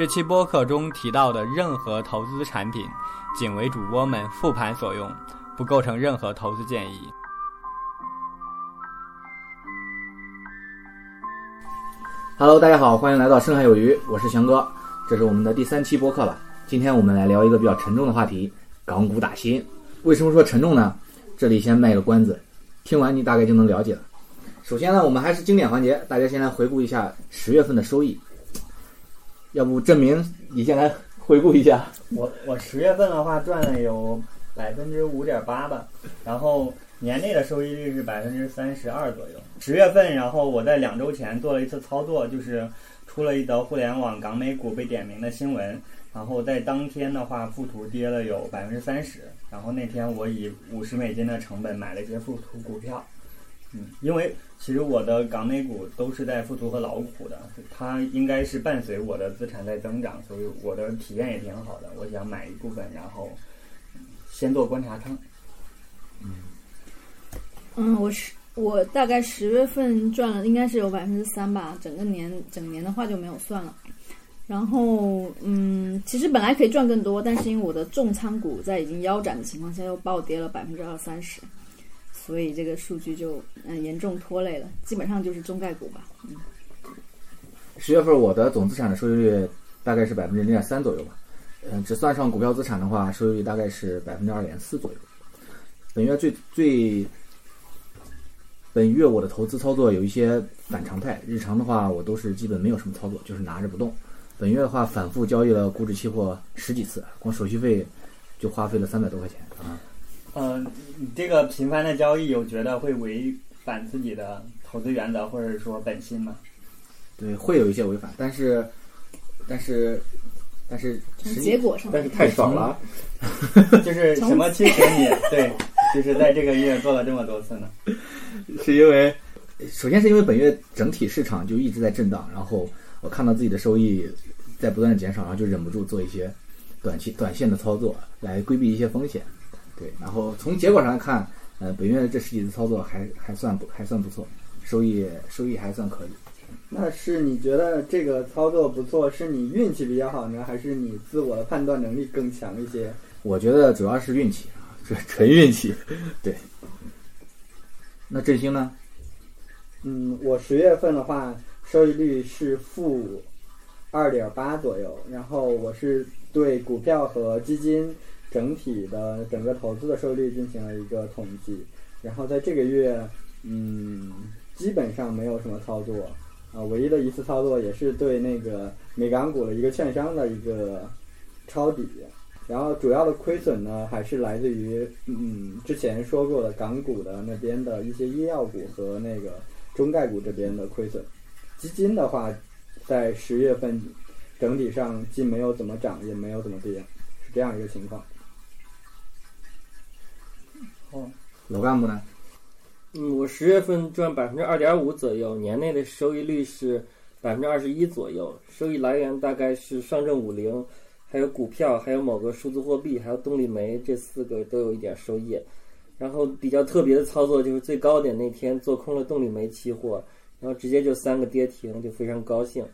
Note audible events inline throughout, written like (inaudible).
这期播客中提到的任何投资产品，仅为主播们复盘所用，不构成任何投资建议。Hello，大家好，欢迎来到深海有鱼，我是翔哥，这是我们的第三期播客了。今天我们来聊一个比较沉重的话题——港股打新。为什么说沉重呢？这里先卖个关子，听完你大概就能了解了。首先呢，我们还是经典环节，大家先来回顾一下十月份的收益。要不证明你先来回顾一下。我我十月份的话赚了有百分之五点八吧，然后年内的收益率是百分之三十二左右。十月份，然后我在两周前做了一次操作，就是出了一则互联网港美股被点名的新闻，然后在当天的话，富途跌了有百分之三十，然后那天我以五十美金的成本买了一些富途股票。嗯，因为其实我的港美股都是在富途和老虎的，它应该是伴随我的资产在增长，所以我的体验也挺好的。我想买一部分，然后先做观察仓。嗯，嗯，我是我大概十月份赚了，应该是有百分之三吧。整个年整年的话就没有算了。然后，嗯，其实本来可以赚更多，但是因为我的重仓股在已经腰斩的情况下，又暴跌了百分之二三十。所以这个数据就嗯严重拖累了，基本上就是中概股吧。嗯，十月份我的总资产的收益率大概是百分之零点三左右吧。嗯，只算上股票资产的话，收益率大概是百分之二点四左右。本月最最本月我的投资操作有一些反常态，日常的话我都是基本没有什么操作，就是拿着不动。本月的话反复交易了股指期货十几次，光手续费就花费了三百多块钱啊。嗯，你这个频繁的交易有觉得会违反自己的投资原则或者说本心吗？对，会有一些违反，但是，但是，但是结果上，但是太爽了，(laughs) 就是什么驱使你对，就是在这个月做了这么多次呢？(laughs) 是因为，首先是因为本月整体市场就一直在震荡，然后我看到自己的收益在不断的减少，然后就忍不住做一些短期短线的操作来规避一些风险。对，然后从结果上来看，呃，本月这十几次操作还还算不还算不错，收益收益还算可以。那是你觉得这个操作不错，是你运气比较好呢，还是你自我的判断能力更强一些？我觉得主要是运气啊，纯纯运气。对。那振兴呢？嗯，我十月份的话，收益率是负二点八左右，然后我是对股票和基金。整体的整个投资的收益率进行了一个统计，然后在这个月，嗯，基本上没有什么操作，啊，唯一的一次操作也是对那个美港股的一个券商的一个抄底，然后主要的亏损呢还是来自于，嗯，之前说过的港股的那边的一些医药股和那个中概股这边的亏损，基金的话，在十月份整体上既没有怎么涨，也没有怎么跌，是这样一个情况。老干部呢？嗯，我十月份赚百分之二点五左右，年内的收益率是百分之二十一左右。收益来源大概是上证五零，还有股票，还有某个数字货币，还有动力煤，这四个都有一点收益。然后比较特别的操作就是最高点那天做空了动力煤期货，然后直接就三个跌停，就非常高兴。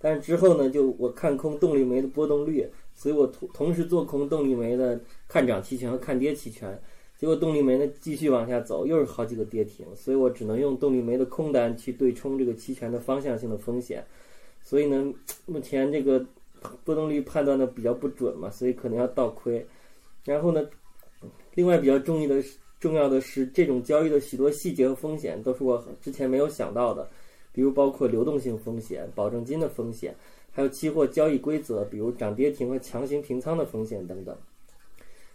但是之后呢，就我看空动力煤的波动率，所以我同同时做空动力煤的看涨期权和看跌期权。结果动力煤呢继续往下走，又是好几个跌停，所以我只能用动力煤的空单去对冲这个期权的方向性的风险。所以呢，目前这个波动率判断的比较不准嘛，所以可能要倒亏。然后呢，另外比较重要的是重要的是，这种交易的许多细节和风险都是我之前没有想到的，比如包括流动性风险、保证金的风险，还有期货交易规则，比如涨跌停和强行平仓的风险等等。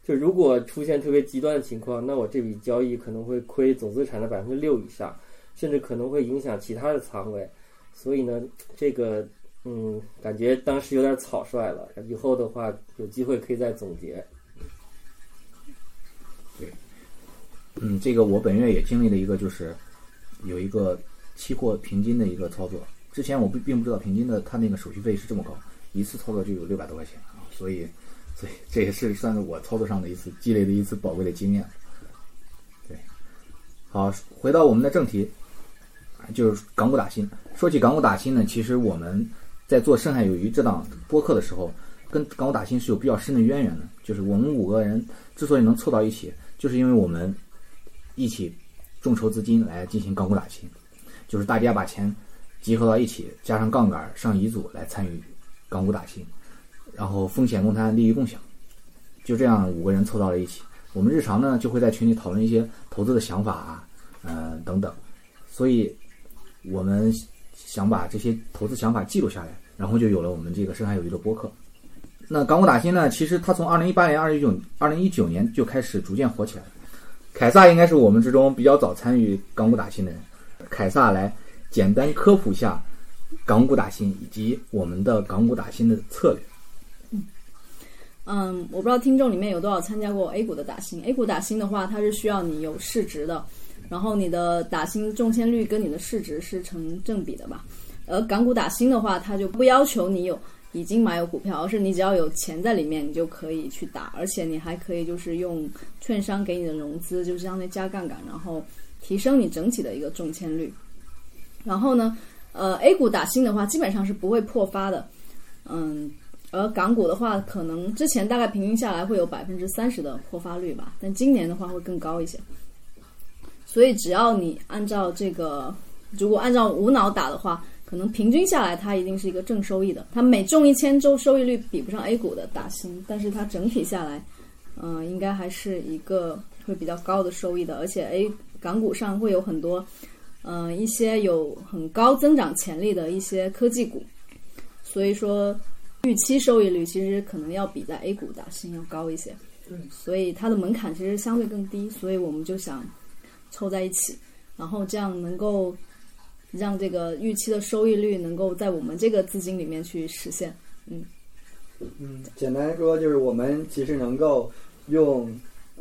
就如果出现特别极端的情况，那我这笔交易可能会亏总资产的百分之六以上，甚至可能会影响其他的仓位。所以呢，这个嗯，感觉当时有点草率了。以后的话，有机会可以再总结。对，嗯，这个我本月也经历了一个，就是有一个期货平均的一个操作。之前我并并不知道平均的它那个手续费是这么高，一次操作就有六百多块钱啊，所以。对，这也是算是我操作上的一次积累的一次宝贵的经验。对，好，回到我们的正题，就是港股打新。说起港股打新呢，其实我们在做《深海有鱼》这档播客的时候，跟港股打新是有比较深的渊源的。就是我们五个人之所以能凑到一起，就是因为我们一起众筹资金来进行港股打新，就是大家把钱集合到一起，加上杠杆上乙组来参与港股打新，然后风险共摊，利益共享，就这样五个人凑到了一起。我们日常呢就会在群里讨论一些投资的想法啊，呃等等，所以我们想把这些投资想法记录下来，然后就有了我们这个深海有鱼的播客。那港股打新呢，其实它从二零一八年、二零一九、二零一九年就开始逐渐火起来。凯撒应该是我们之中比较早参与港股打新的人。凯撒来简单科普一下港股打新以及我们的港股打新的策略。嗯，我不知道听众里面有多少参加过 A 股的打新。A 股打新的话，它是需要你有市值的，然后你的打新中签率跟你的市值是成正比的吧。而港股打新的话，它就不要求你有已经买有股票，而是你只要有钱在里面，你就可以去打，而且你还可以就是用券商给你的融资，就是相当于加杠杆，然后提升你整体的一个中签率。然后呢，呃，A 股打新的话，基本上是不会破发的，嗯。而港股的话，可能之前大概平均下来会有百分之三十的破发率吧，但今年的话会更高一些。所以只要你按照这个，如果按照无脑打的话，可能平均下来它一定是一个正收益的。它每中一千周收益率比不上 A 股的打新，但是它整体下来，嗯，应该还是一个会比较高的收益的。而且 A 港股上会有很多，嗯，一些有很高增长潜力的一些科技股，所以说。预期收益率其实可能要比在 A 股打新要高一些，嗯所以它的门槛其实相对更低，所以我们就想凑在一起，然后这样能够让这个预期的收益率能够在我们这个资金里面去实现。嗯嗯，简单说就是我们其实能够用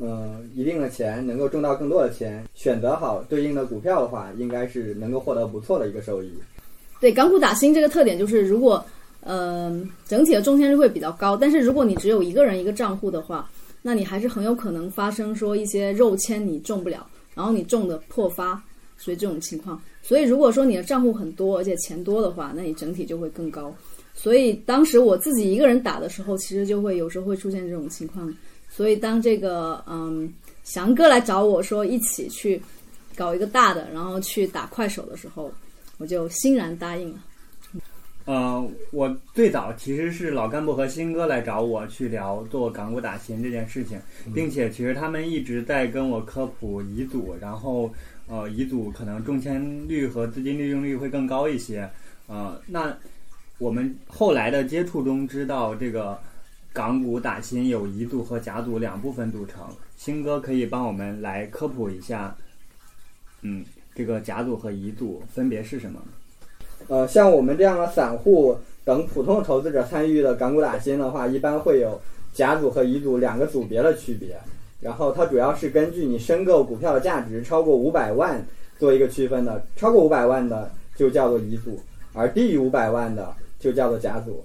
呃一定的钱能够挣到更多的钱，选择好对应的股票的话，应该是能够获得不错的一个收益。对港股打新这个特点就是如果。嗯，整体的中签率会比较高，但是如果你只有一个人一个账户的话，那你还是很有可能发生说一些肉签你中不了，然后你中的破发，所以这种情况。所以如果说你的账户很多，而且钱多的话，那你整体就会更高。所以当时我自己一个人打的时候，其实就会有时候会出现这种情况。所以当这个嗯翔哥来找我说一起去搞一个大的，然后去打快手的时候，我就欣然答应了。呃，我最早其实是老干部和新哥来找我去聊做港股打新这件事情，并且其实他们一直在跟我科普乙组，然后呃乙组可能中签率和资金利用率会更高一些。呃，那我们后来的接触中知道，这个港股打新有乙组和甲组两部分组成。新哥可以帮我们来科普一下，嗯，这个甲组和乙组分别是什么？呃，像我们这样的散户等普通投资者参与的港股打新的话，一般会有甲组和乙组两个组别的区别。然后它主要是根据你申购股票的价值超过五百万做一个区分的，超过五百万的就叫做乙组，而低于五百万的就叫做甲组。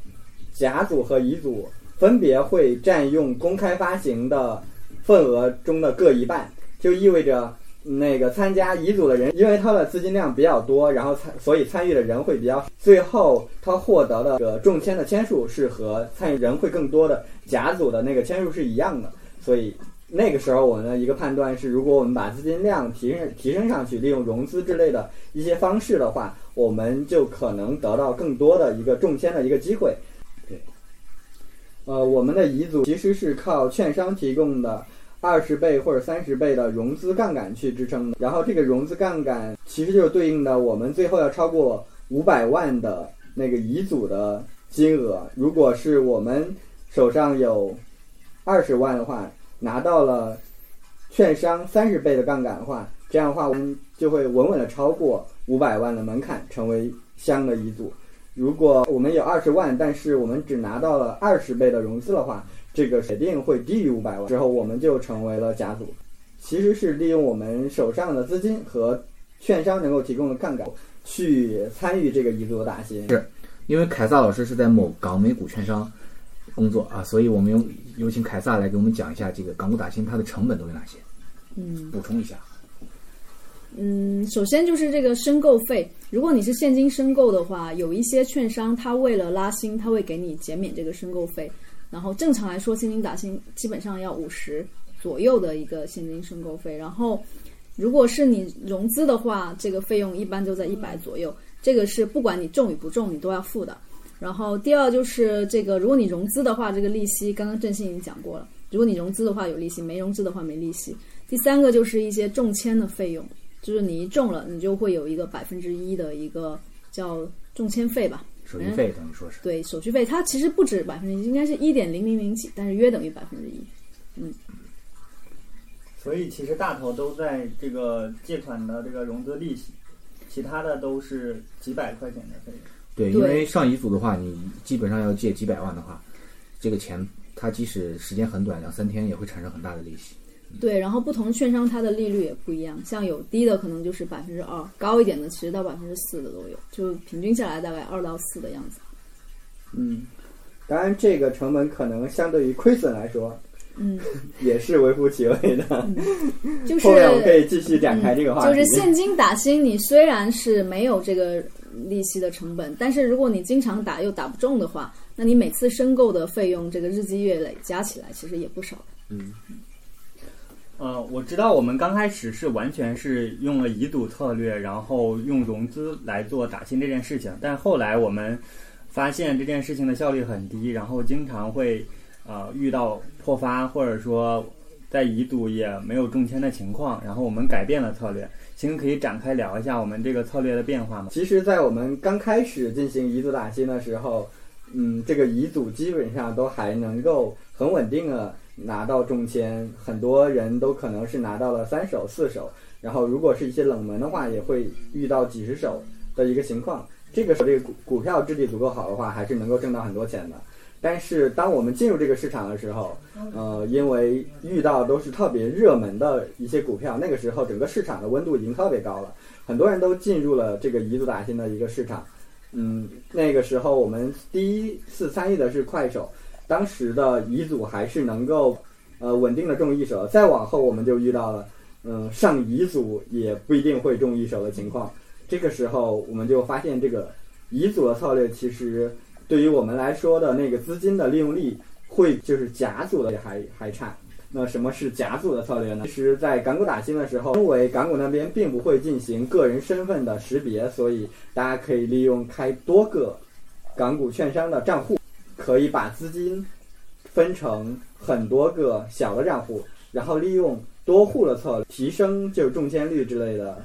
甲组和乙组分别会占用公开发行的份额中的各一半，就意味着。那个参加乙组的人，因为他的资金量比较多，然后参所以参与的人会比较，最后他获得的个中签的签数是和参与人会更多的甲组的那个签数是一样的。所以那个时候我们的一个判断是，如果我们把资金量提升提升上去，利用融资之类的一些方式的话，我们就可能得到更多的一个中签的一个机会。对，呃，我们的乙组其实是靠券商提供的。二十倍或者三十倍的融资杠杆去支撑的，然后这个融资杠杆其实就是对应的我们最后要超过五百万的那个乙组的金额。如果是我们手上有二十万的话，拿到了券商三十倍的杠杆的话，这样的话我们就会稳稳的超过五百万的门槛，成为香的乙组。如果我们有二十万，但是我们只拿到了二十倍的融资的话，这个肯定会低于五百万，之后我们就成为了甲组。其实是利用我们手上的资金和券商能够提供的杠杆去参与这个乙组的打新。是，因为凯撒老师是在某港美股券商工作啊，所以我们有有请凯撒来给我们讲一下这个港股打新它的成本都有哪些。嗯，补充一下。嗯，首先就是这个申购费，如果你是现金申购的话，有一些券商他为了拉新，他会给你减免这个申购费。然后正常来说，现金打新基本上要五十左右的一个现金申购费。然后，如果是你融资的话，这个费用一般就在一百左右。这个是不管你中与不中，你都要付的。然后第二就是这个，如果你融资的话，这个利息刚刚郑信已经讲过了。如果你融资的话有利息，没融资的话没利息。第三个就是一些中签的费用，就是你一中了，你就会有一个百分之一的一个叫中签费吧。手续费等于说是对手续费，它其实不止百分之一，应该是一点零零零几，但是约等于百分之一。嗯，所以其实大头都在这个借款的这个融资利息，其他的都是几百块钱的费用。对，因为上一组的话，你基本上要借几百万的话，这个钱它即使时间很短，两三天也会产生很大的利息。对，然后不同券商它的利率也不一样，像有低的可能就是百分之二，高一点的其实到百分之四的都有，就平均下来大概二到四的样子。嗯，当然这个成本可能相对于亏损来说，嗯，也是微乎其微的。(laughs) 就是后面我可以继续展开这个话题。就是现金打新，你虽然是没有这个利息的成本，但是如果你经常打又打不中的话，那你每次申购的费用这个日积月累加起来其实也不少。嗯。呃，我知道我们刚开始是完全是用了遗赌策略，然后用融资来做打新这件事情，但后来我们发现这件事情的效率很低，然后经常会呃遇到破发，或者说在遗赌也没有中签的情况，然后我们改变了策略。行，可以展开聊一下我们这个策略的变化吗？其实，在我们刚开始进行遗嘱打新的时候，嗯，这个遗嘱基本上都还能够很稳定的。拿到中签，很多人都可能是拿到了三手、四手，然后如果是一些冷门的话，也会遇到几十手的一个情况。这个时候，这个股股票质地足够好的话，还是能够挣到很多钱的。但是，当我们进入这个市场的时候，呃，因为遇到都是特别热门的一些股票，那个时候整个市场的温度已经特别高了，很多人都进入了这个遗嘱打新的一个市场。嗯，那个时候我们第一次参与的是快手。当时的乙组还是能够，呃，稳定的中一手。再往后，我们就遇到了，嗯，上乙组也不一定会中一手的情况。这个时候，我们就发现这个乙组的策略其实对于我们来说的那个资金的利用率会就是甲组的还还差。那什么是甲组的策略呢？其实，在港股打新的时候，因为港股那边并不会进行个人身份的识别，所以大家可以利用开多个港股券商的账户。可以把资金分成很多个小的账户，然后利用多户的策略提升就是中签率之类的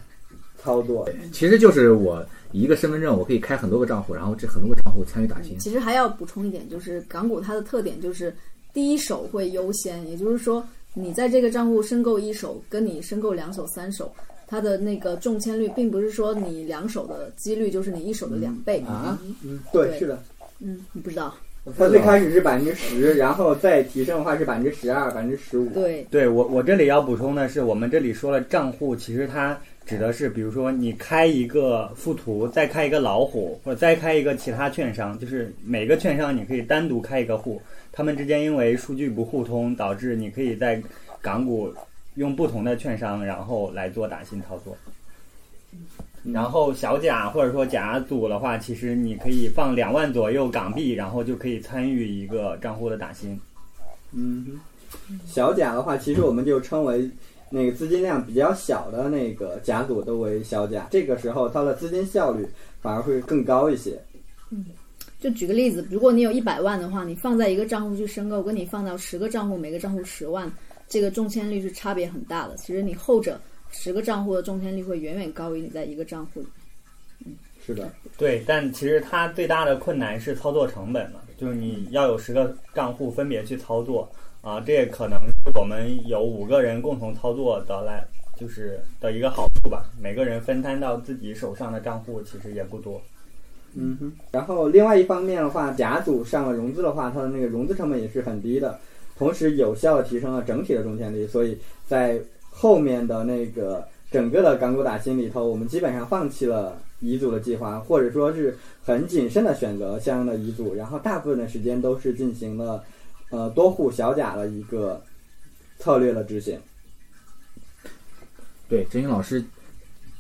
操作。其实就是我一个身份证，我可以开很多个账户，然后这很多个账户参与打新。其实还要补充一点，就是港股它的特点就是第一手会优先，也就是说你在这个账户申购一手，跟你申购两手、三手，它的那个中签率并不是说你两手的几率就是你一手的两倍啊。嗯，对，是的。嗯，你不知道。它最开始是百分之十，然后再提升的话是百分之十二、百分之十五。对，对我我这里要补充的是，我们这里说了账户，其实它指的是，比如说你开一个富途，再开一个老虎，或者再开一个其他券商，就是每个券商你可以单独开一个户，他们之间因为数据不互通，导致你可以在港股用不同的券商，然后来做打新操作。然后小甲或者说甲组的话，其实你可以放两万左右港币，然后就可以参与一个账户的打新。嗯，小甲的话，其实我们就称为那个资金量比较小的那个甲组都为小甲，这个时候它的资金效率反而会更高一些。嗯，就举个例子，如果你有一百万的话，你放在一个账户去申购，跟你放到十个账户，每个账户十万，这个中签率是差别很大的。其实你后者。十个账户的中签率会远远高于你在一个账户里。嗯，是的，对，但其实它最大的困难是操作成本嘛，就是你要有十个账户分别去操作啊，这也可能是我们有五个人共同操作得来就是的一个好处吧。每个人分摊到自己手上的账户其实也不多。嗯哼，然后另外一方面的话，甲组上了融资的话，它的那个融资成本也是很低的，同时有效的提升了整体的中签率，所以在后面的那个整个的港股打新里头，我们基本上放弃了遗嘱的计划，或者说是很谨慎的选择相应的遗嘱，然后大部分的时间都是进行了呃多户小甲的一个策略的执行。对，真心老师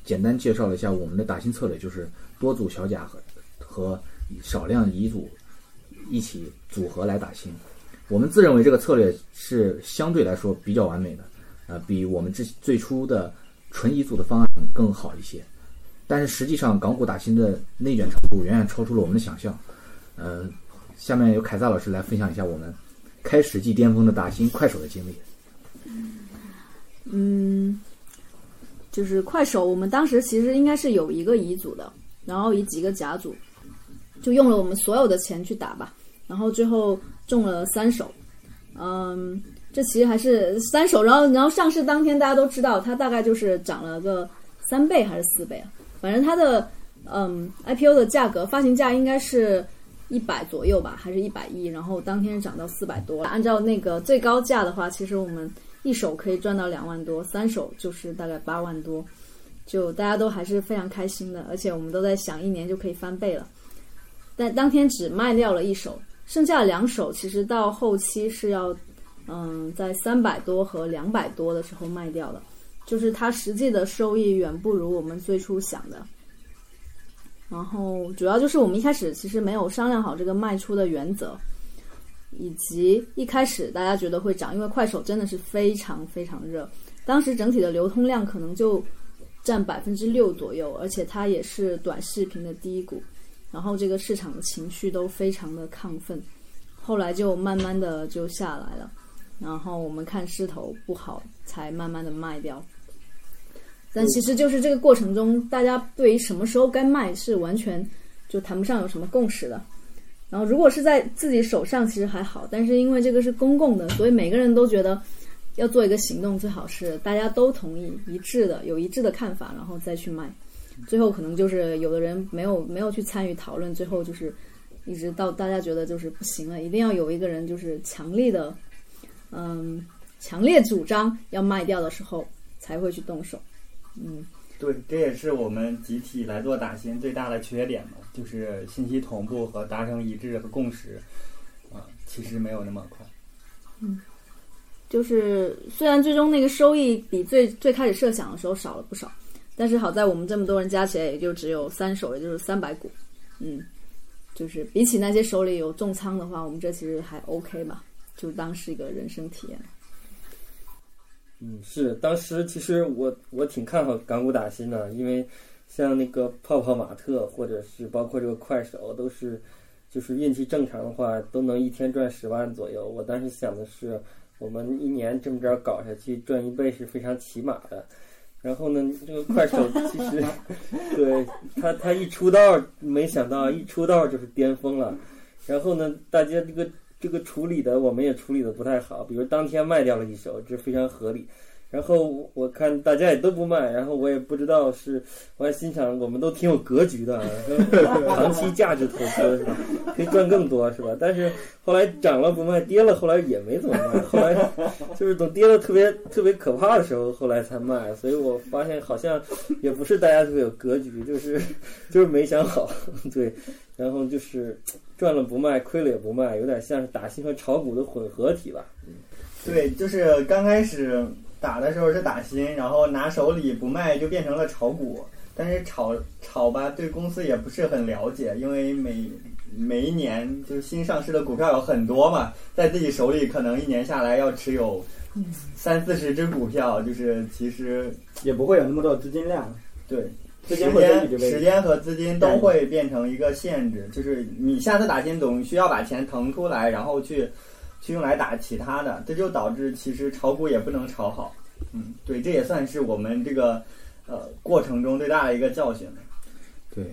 简单介绍了一下我们的打新策略，就是多组小甲和和少量乙组一起组合来打新。我们自认为这个策略是相对来说比较完美的，呃，比我们之最初的纯乙组的方案更好一些。但是实际上，港股打新的内卷程度远远超出了我们的想象。呃，下面由凯撒老师来分享一下我们开始即巅峰的打新快手的经历。嗯，就是快手，我们当时其实应该是有一个乙组的，然后以几个甲组，就用了我们所有的钱去打吧，然后最后中了三手。嗯，这其实还是三手，然后然后上市当天大家都知道，它大概就是涨了个三倍还是四倍啊？反正它的嗯 IPO 的价格发行价应该是一百左右吧，还是一百亿？然后当天涨到四百多。按照那个最高价的话，其实我们一手可以赚到两万多，三手就是大概八万多，就大家都还是非常开心的，而且我们都在想一年就可以翻倍了。但当天只卖掉了一手，剩下的两手其实到后期是要嗯在三百多和两百多的时候卖掉的。就是它实际的收益远不如我们最初想的，然后主要就是我们一开始其实没有商量好这个卖出的原则，以及一开始大家觉得会涨，因为快手真的是非常非常热，当时整体的流通量可能就占百分之六左右，而且它也是短视频的低谷，然后这个市场的情绪都非常的亢奋，后来就慢慢的就下来了，然后我们看势头不好，才慢慢的卖掉。但其实就是这个过程中，大家对于什么时候该卖是完全就谈不上有什么共识的。然后如果是在自己手上，其实还好，但是因为这个是公共的，所以每个人都觉得要做一个行动，最好是大家都同意一致的，有一致的看法，然后再去卖。最后可能就是有的人没有没有去参与讨论，最后就是一直到大家觉得就是不行了，一定要有一个人就是强力的，嗯，强烈主张要卖掉的时候才会去动手。嗯，对，这也是我们集体来做打新最大的缺点嘛，就是信息同步和达成一致和共识，啊，其实没有那么快。嗯，就是虽然最终那个收益比最最开始设想的时候少了不少，但是好在我们这么多人加起来也就只有三手，也就是三百股。嗯，就是比起那些手里有重仓的话，我们这其实还 OK 吧，就当是一个人生体验。嗯，是，当时其实我我挺看好港股打新的，因为像那个泡泡玛特或者是包括这个快手，都是就是运气正常的话都能一天赚十万左右。我当时想的是，我们一年这么着搞下去赚一倍是非常起码的。然后呢，这个快手其实 (laughs) 对他他一出道，没想到一出道就是巅峰了。然后呢，大家这个。这个处理的我们也处理的不太好，比如当天卖掉了一手，这非常合理。然后我看大家也都不卖，然后我也不知道是，我还心想我们都挺有格局的，长期价值投资是吧？可以赚更多是吧？(laughs) 但是后来涨了不卖，跌了后来也没怎么卖，后来就是等跌了特别特别可怕的时候，后来才卖。所以我发现好像也不是大家特别有格局，就是 (laughs) 就是没想好，对，然后就是赚了不卖，亏了也不卖，有点像是打新和炒股的混合体吧。对，就是刚开始。打的时候是打新，然后拿手里不卖就变成了炒股。但是炒炒吧，对公司也不是很了解，因为每每一年就是新上市的股票有很多嘛，在自己手里可能一年下来要持有三四十只股票，就是其实也不会有那么多资金量。对，时间时间和资金都会变成一个限制，就是你下次打新总需要把钱腾出来，然后去。去用来打其他的，这就导致其实炒股也不能炒好。嗯，对，这也算是我们这个呃过程中最大的一个教训。对，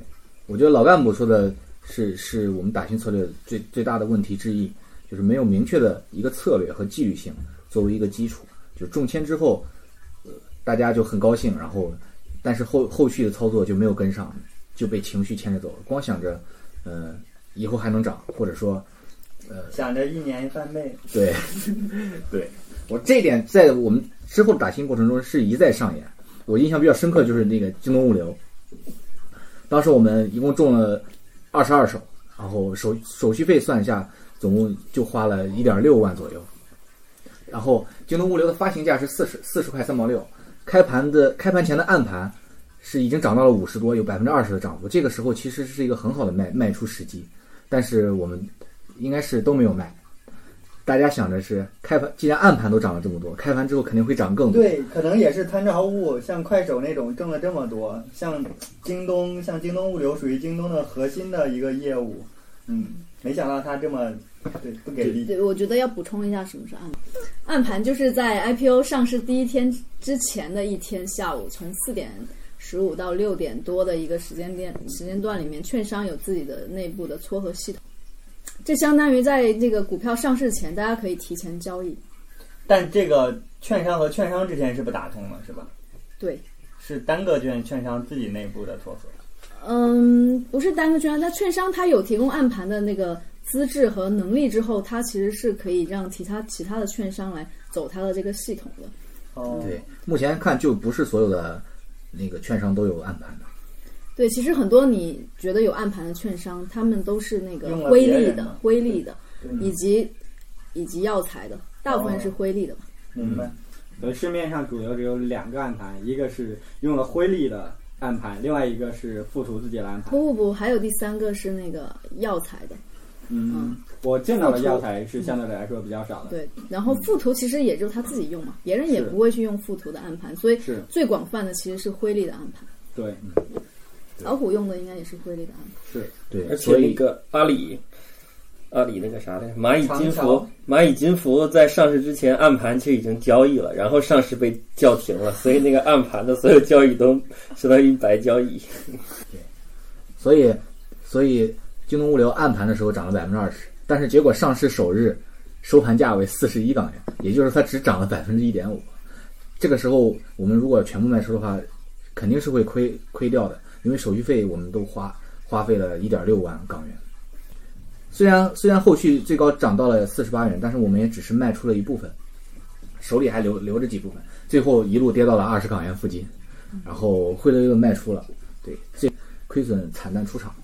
我觉得老干部说的是是我们打新策略最最大的问题之一，就是没有明确的一个策略和纪律性作为一个基础。就中签之后，呃，大家就很高兴，然后但是后后续的操作就没有跟上，就被情绪牵着走了，光想着呃以后还能涨，或者说。想着一年翻倍，对，(laughs) 对，我这点在我们之后打新过程中是一再上演。我印象比较深刻就是那个京东物流，当时我们一共中了二十二手，然后手手续费算一下，总共就花了一点六万左右。然后京东物流的发行价是四十四十块三毛六，开盘的开盘前的暗盘是已经涨到了五十多，有百分之二十的涨幅。这个时候其实是一个很好的卖卖出时机，但是我们应该是都没有卖。大家想着是开盘，既然暗盘都涨了这么多，开盘之后肯定会涨更多。对，可能也是参照物，像快手那种挣了这么多，像京东，像京东物流属于京东的核心的一个业务，嗯，没想到它这么对不给力。对，我觉得要补充一下什么是暗盘。暗盘就是在 IPO 上市第一天之前的一天下午，从四点十五到六点多的一个时间点时间段里面，券商有自己的内部的撮合系统。这相当于在这个股票上市前，大家可以提前交易。但这个券商和券商之间是不打通的，是吧？对，是单个券券商自己内部的撮合。嗯，不是单个券商，那券商它有提供暗盘的那个资质和能力之后，它其实是可以让其他其他的券商来走它的这个系统的。哦，对，目前看就不是所有的那个券商都有暗盘的。对，其实很多你觉得有暗盘的券商，他们都是那个辉利的辉利的，以及以及药材的，大部分是辉利的吧。明白。呃，市面上主流只有两个暗盘，一个是用了辉利的暗盘，另外一个是富途自己的暗盘。不不不，还有第三个是那个药材的，嗯，我见到的药材是相对来说比较少的。对。然后富途其实也就他自己用嘛，别人也不会去用富途的暗盘，所以最广泛的其实是辉利的暗盘。对，老虎用的应该也是辉利的。是对，而且所以那个阿里，阿里那个啥来着，蚂蚁金服，蚂蚁金服在上市之前暗盘其实已经交易了，然后上市被叫停了，所以那个暗盘的所有交易都相当于白交易。对所以所以京东物流暗盘的时候涨了百分之二十，但是结果上市首日收盘价为四十一港元，也就是它只涨了百分之一点五。这个时候我们如果全部卖出的话，肯定是会亏亏掉的，因为手续费我们都花花费了一点六万港元。虽然虽然后续最高涨到了四十八元，但是我们也只是卖出了一部分，手里还留留着几部分，最后一路跌到了二十港元附近，然后灰溜溜的卖出了，对，这亏损惨淡出场。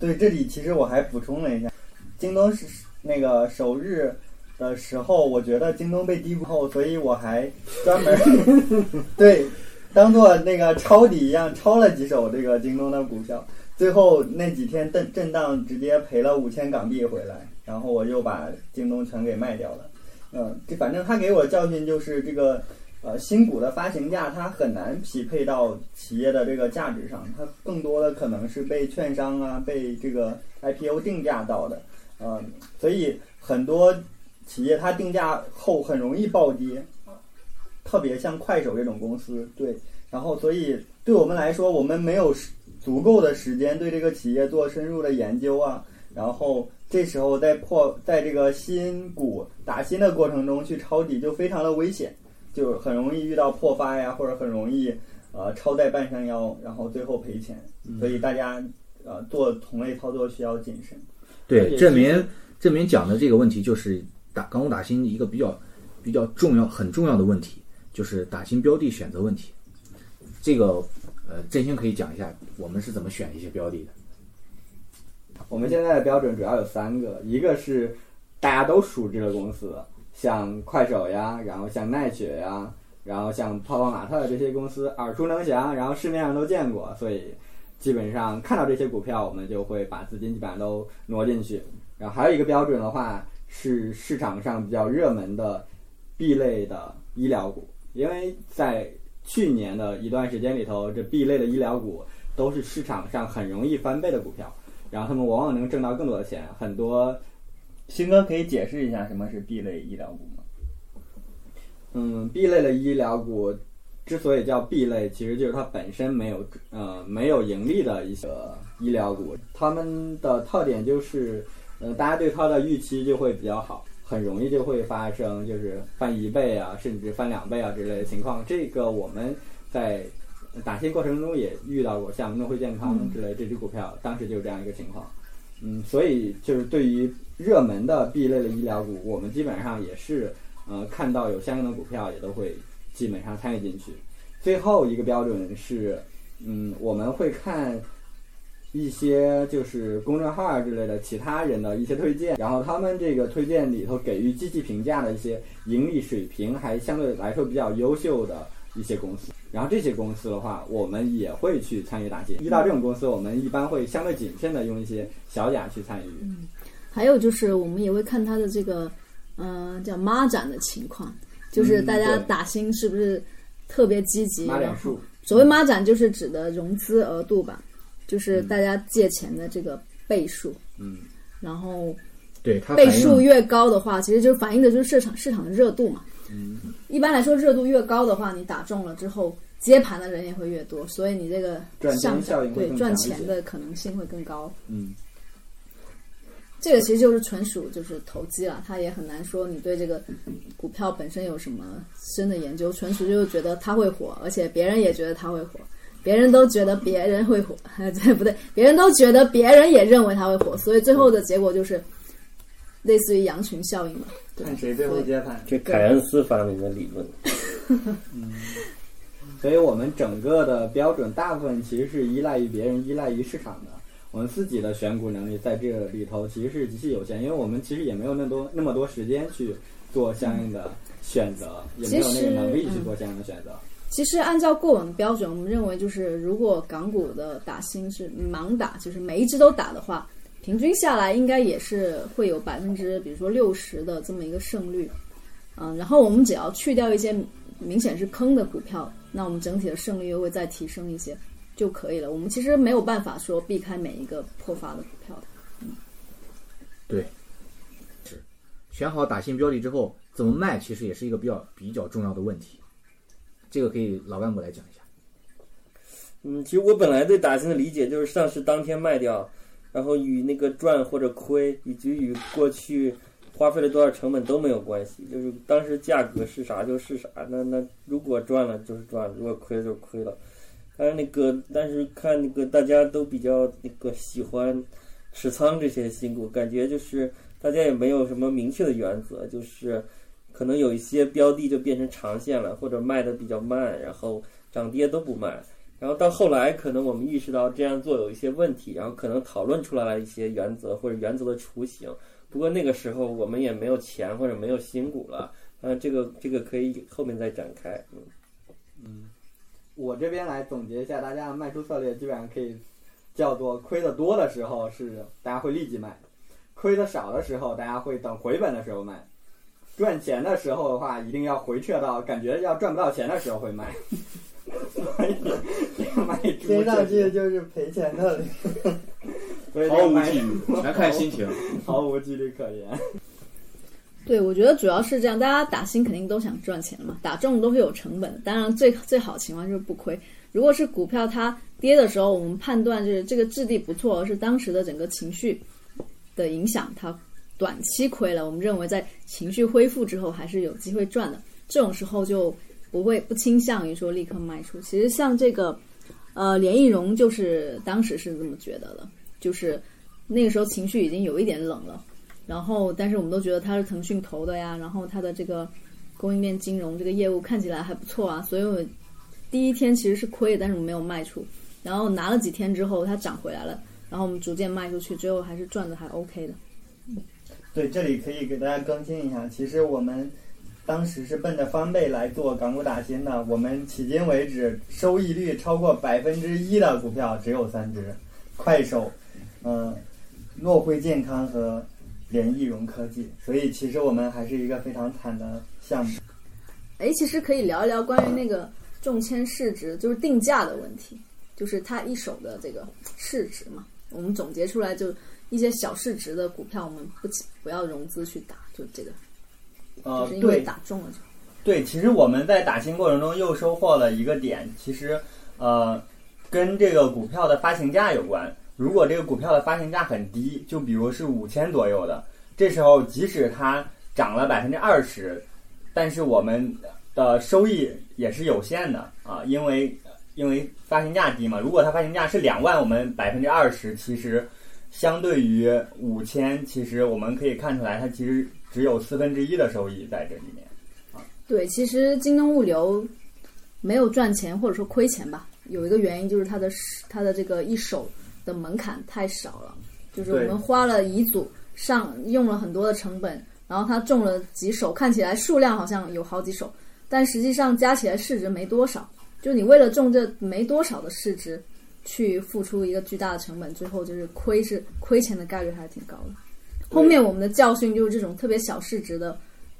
对，这里其实我还补充了一下，京东是那个首日的时候，我觉得京东被低估后，所以我还专门 (laughs) 对当做那个抄底一样抄了几手这个京东的股票，最后那几天震震荡直接赔了五千港币回来，然后我又把京东全给卖掉了。嗯，这反正他给我教训就是这个。呃，新股的发行价它很难匹配到企业的这个价值上，它更多的可能是被券商啊、被这个 IPO 定价到的，呃，所以很多企业它定价后很容易暴跌，特别像快手这种公司，对，然后所以对我们来说，我们没有时足够的时间对这个企业做深入的研究啊，然后这时候在破在这个新股打新的过程中去抄底就非常的危险。就很容易遇到破发呀，或者很容易呃超贷半山腰，然后最后赔钱。所以大家呃做同类操作需要谨慎。对，也证明证明讲的这个问题就是打港股打新一个比较比较重要很重要的问题，就是打新标的选择问题。这个呃，振兴可以讲一下我们是怎么选一些标的的。我们现在的标准主要有三个，一个是大家都熟知的公司，像快手呀，然后像奈雪呀，然后像泡泡玛特这些公司耳熟能详，然后市面上都见过，所以基本上看到这些股票，我们就会把资金基本上都挪进去。然后还有一个标准的话，是市场上比较热门的 B 类的医疗股，因为在去年的一段时间里头，这 B 类的医疗股都是市场上很容易翻倍的股票。然后他们往往能挣到更多的钱，很多新哥可以解释一下什么是 B 类医疗股吗？嗯 B 类的医疗股之所以叫 B 类，其实就是它本身没有呃没有盈利的一些医疗股，它们的特点就是呃大家对它的预期就会比较好，很容易就会发生就是翻一倍啊，甚至翻两倍啊之类的情况。这个我们在打新过程中也遇到过，像诺惠健康之类这只股票，当时就是这样一个情况。嗯，所以就是对于热门的 B 类的医疗股，我们基本上也是呃看到有相应的股票，也都会基本上参与进去。最后一个标准是，嗯，我们会看一些就是公众号啊之类的其他人的一些推荐，然后他们这个推荐里头给予积极评价的一些盈利水平还相对来说比较优秀的一些公司。然后这些公司的话，我们也会去参与打击。遇到这种公司，我们一般会相对谨慎的用一些小甲去参与。嗯还有就是我们也会看它的这个，嗯、叫妈展的情况，就是嗯大家打新是不是特别积极？然后马脸数，所谓妈展就是指的融资额度吧，就是嗯大家借钱的这个倍数，嗯，然后对它倍数越高的话，其实就反映的就是市场市场的热度嘛。嗯，一般来说，热度越高的话，你打中了之后，接盘的人也会越多，所以你这个赚上钱效应对赚钱的可能性会更高。嗯，这个其实就是纯属就是投机了，他也很难说你对这个股票本身有什么深的研究，纯属就是觉得它会火，而且别人也觉得它会火，别人都觉得别人会火，(laughs) 对不对？别人都觉得别人也认为他会火，所以最后的结果就是类似于羊群效应嘛。看谁最后接盘。这凯恩斯发明的理论。(laughs) 所以我们整个的标准大部分其实是依赖于别人，依赖于市场的。我们自己的选股能力在这里头其实是极其有限，因为我们其实也没有那么多那么多时间去做相应的选择，也没有那个能力去做相应的选择。其实按照过往的标准，我们认为就是如果港股的打新是盲打，就是每一只都打的话，平均下来应该也是会有百分之比如说六十的这么一个胜率。嗯，然后我们只要去掉一些明显是坑的股票，那我们整体的胜率又会再提升一些就可以了。我们其实没有办法说避开每一个破发的股票的。嗯，对，是选好打新标的之后，怎么卖其实也是一个比较比较重要的问题。这个可以老干部来讲一下。嗯，其实我本来对打新的理解就是上市当天卖掉，然后与那个赚或者亏，以及与过去花费了多少成本都没有关系，就是当时价格是啥就是啥。那那如果赚了就是赚了，如果亏了就是亏了。但是那个，但是看那个大家都比较那个喜欢持仓这些新股，感觉就是大家也没有什么明确的原则，就是可能有一些标的就变成长线了，或者卖的比较慢，然后涨跌都不卖。然后到后来，可能我们意识到这样做有一些问题，然后可能讨论出来了一些原则或者原则的雏形。不过那个时候我们也没有钱或者没有新股了，嗯、这个这个可以后面再展开。嗯，我这边来总结一下，大家的卖出策略基本上可以叫做亏的多的时候是大家会立即卖，亏的少的时候大家会等回本的时候卖，赚钱的时候的话一定要回撤到感觉要赚不到钱的时候会卖。卖出听上去就是赔钱的。所以毫无纪律，全看心情。(laughs) 毫无纪律可言。对，我觉得主要是这样，大家打新肯定都想赚钱嘛，打中都是有成本的。当然最最好情况就是不亏。如果是股票它跌的时候，我们判断就是这个质地不错，而是当时的整个情绪的影响，它短期亏了，我们认为在情绪恢复之后还是有机会赚的。这种时候就不会不倾向于说立刻卖出。其实像这个呃联易融就是当时是这么觉得的，就是那个时候情绪已经有一点冷了。然后，但是我们都觉得它是腾讯投的呀，然后它的这个供应链金融这个业务看起来还不错啊，所以我第一天其实是亏的，但是我没有卖出。然后拿了几天之后，它涨回来了，然后我们逐渐卖出去，最后还是赚的还 OK 的。对，这里可以给大家更新一下，其实我们当时是奔着翻倍来做港股打新的。我们迄今为止收益率超过百分之一的股票只有三只，快手、嗯、诺辉健康和联易融科技。所以其实我们还是一个非常惨的项目。哎，其实可以聊一聊关于那个中签市值，就是定价的问题，就是它一手的这个市值嘛。我们总结出来，就一些小市值的股票，我们不起不要融资去打，就这个，呃就是，因为对，打中了就。对，其实我们在打新过程中又收获了一个点，其实呃，跟这个股票的发行价有关。如果这个股票的发行价很低，就比如是五千左右的，这时候即使它涨了百分之二十，但是我们的收益也是有限的啊，因为因为发行价低嘛。如果它发行价是两万，我们百分之二十，其实相对于五千，其实我们可以看出来，它其实只有四分之一的收益在这里面。对，其实京东物流没有赚钱或者说亏钱吧，有一个原因就是它的它的这个一手的门槛太少了，就是我们花了一组上用了很多的成本，然后它中了几手，看起来数量好像有好几手，但实际上加起来市值没多少。就你为了中这没多少的市值，去付出一个巨大的成本，最后就是亏是亏钱的概率还是挺高的。后面我们的教训就是这种特别小市值的，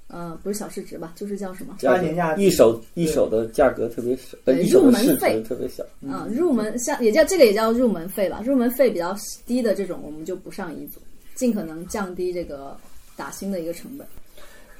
呃，不是小市值吧，就是叫什么？价格发行价一手一手的价格特别少，呃，一手的入门市费值特别小。啊、入门像也叫这个也叫入门费吧，入门费比较低的这种，我们就不上一组，尽可能降低这个打新的一个成本。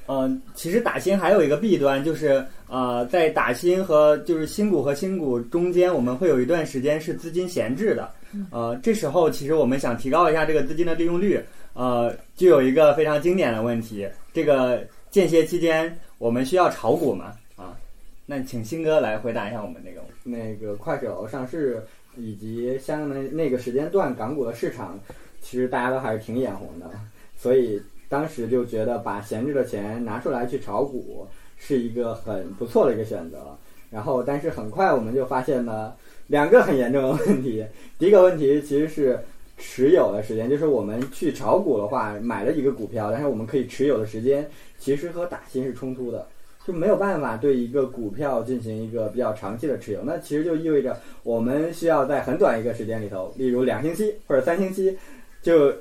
嗯，其实打新还有一个弊端，就是呃，在打新和就是新股和新股中间，我们会有一段时间是资金闲置的。呃，这时候其实我们想提高一下这个资金的利用率，呃，就有一个非常经典的问题，这个间歇期间我们需要炒股吗？啊，那请新哥来回答一下我们这个。那个快手上市以及相应的那个时间段，港股的市场其实大家都还是挺眼红的，所以当时就觉得把闲置的钱拿出来去炒股是一个很不错的一个选择。然后，但是很快我们就发现了两个很严重的问题。第一个问题其实是持有的时间，就是我们去炒股的话，买了一个股票，但是我们可以持有的时间其实和打新是冲突的。就没有办法对一个股票进行一个比较长期的持有，那其实就意味着我们需要在很短一个时间里头，例如两星期或者三星期，就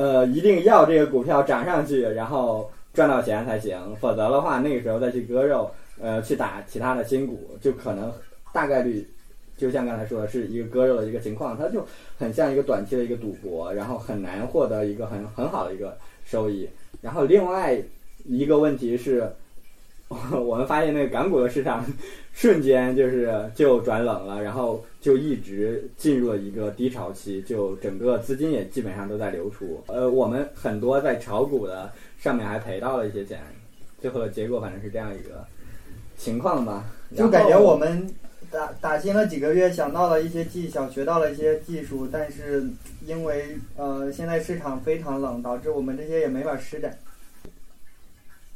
呃一定要这个股票涨上去，然后赚到钱才行，否则的话那个时候再去割肉，呃去打其他的新股，就可能大概率就像刚才说的是一个割肉的一个情况，它就很像一个短期的一个赌博，然后很难获得一个很很好的一个收益。然后另外一个问题是。(laughs) 我们发现那个港股的市场 (laughs) 瞬间就是就转冷了，然后就一直进入了一个低潮期，就整个资金也基本上都在流出。呃，我们很多在炒股的上面还赔到了一些钱，最后的结果反正是这样一个情况吧。就感觉我们打打新了几个月，想到了一些技巧，学到了一些技术，但是因为呃现在市场非常冷，导致我们这些也没法施展。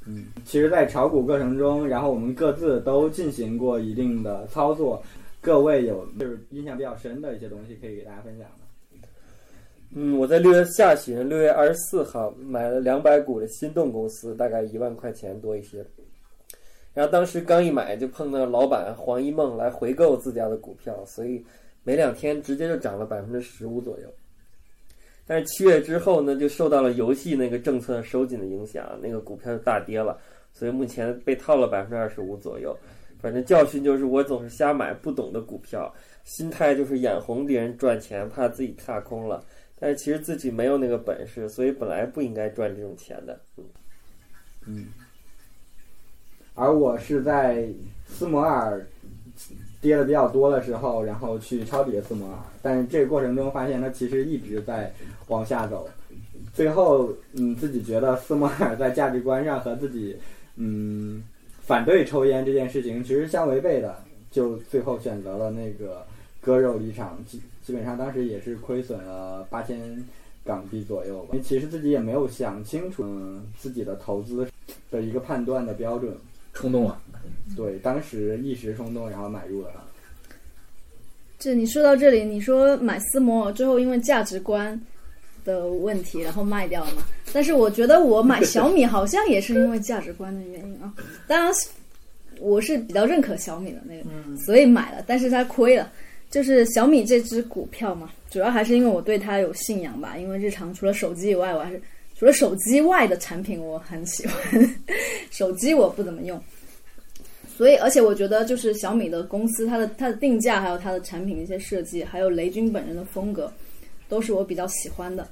嗯，其实，在炒股过程中，然后我们各自都进行过一定的操作。各位有就是印象比较深的一些东西，可以给大家分享吗？嗯，我在六月下旬，六月二十四号买了两百股的心动公司，大概一万块钱多一些。然后当时刚一买就碰到老板黄一梦来回购自家的股票，所以没两天直接就涨了百分之十五左右。但是七月之后呢，就受到了游戏那个政策收紧的影响，那个股票就大跌了，所以目前被套了百分之二十五左右。反正教训就是我总是瞎买不懂的股票，心态就是眼红别人赚钱，怕自己踏空了。但是其实自己没有那个本事，所以本来不应该赚这种钱的。嗯，嗯，而我是在斯摩尔跌的比较多的时候，然后去抄底斯摩尔，但是这个过程中发现它其实一直在往下走，最后嗯自己觉得斯摩尔在价值观上和自己嗯反对抽烟这件事情其实相违背的，就最后选择了那个割肉离场，基基本上当时也是亏损了八千港币左右吧，因为其实自己也没有想清楚、嗯、自己的投资的一个判断的标准。冲动啊！对，当时一时冲动，然后买入了它。这你说到这里，你说买斯摩尔最后因为价值观的问题，然后卖掉了嘛？但是我觉得我买小米好像也是因为价值观的原因啊。当然，我是比较认可小米的那个，所以买了，但是它亏了。就是小米这只股票嘛，主要还是因为我对它有信仰吧。因为日常除了手机以外，我还是除了手机外的产品我很喜欢，(laughs) 手机我不怎么用。所以，而且我觉得就是小米的公司，它的它的定价，还有它的产品的一些设计，还有雷军本人的风格，都是我比较喜欢的。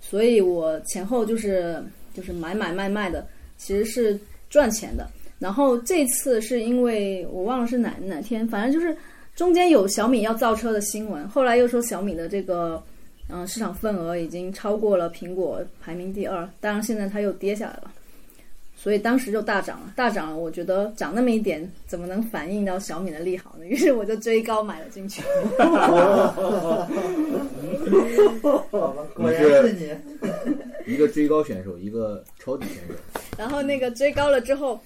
所以我前后就是就是买买卖卖的，其实是赚钱的。然后这次是因为我忘了是哪哪天，反正就是中间有小米要造车的新闻，后来又说小米的这个嗯、呃市场份额已经超过了苹果，排名第二。当然现在它又跌下来了。所以当时就大涨了，大涨了。我觉得涨那么一点，怎么能反映到小米的利好呢？于是我就追高买了进去。(laughs) 果然是你。一个追高选手，一个抄底选手。然后那个追高了之后，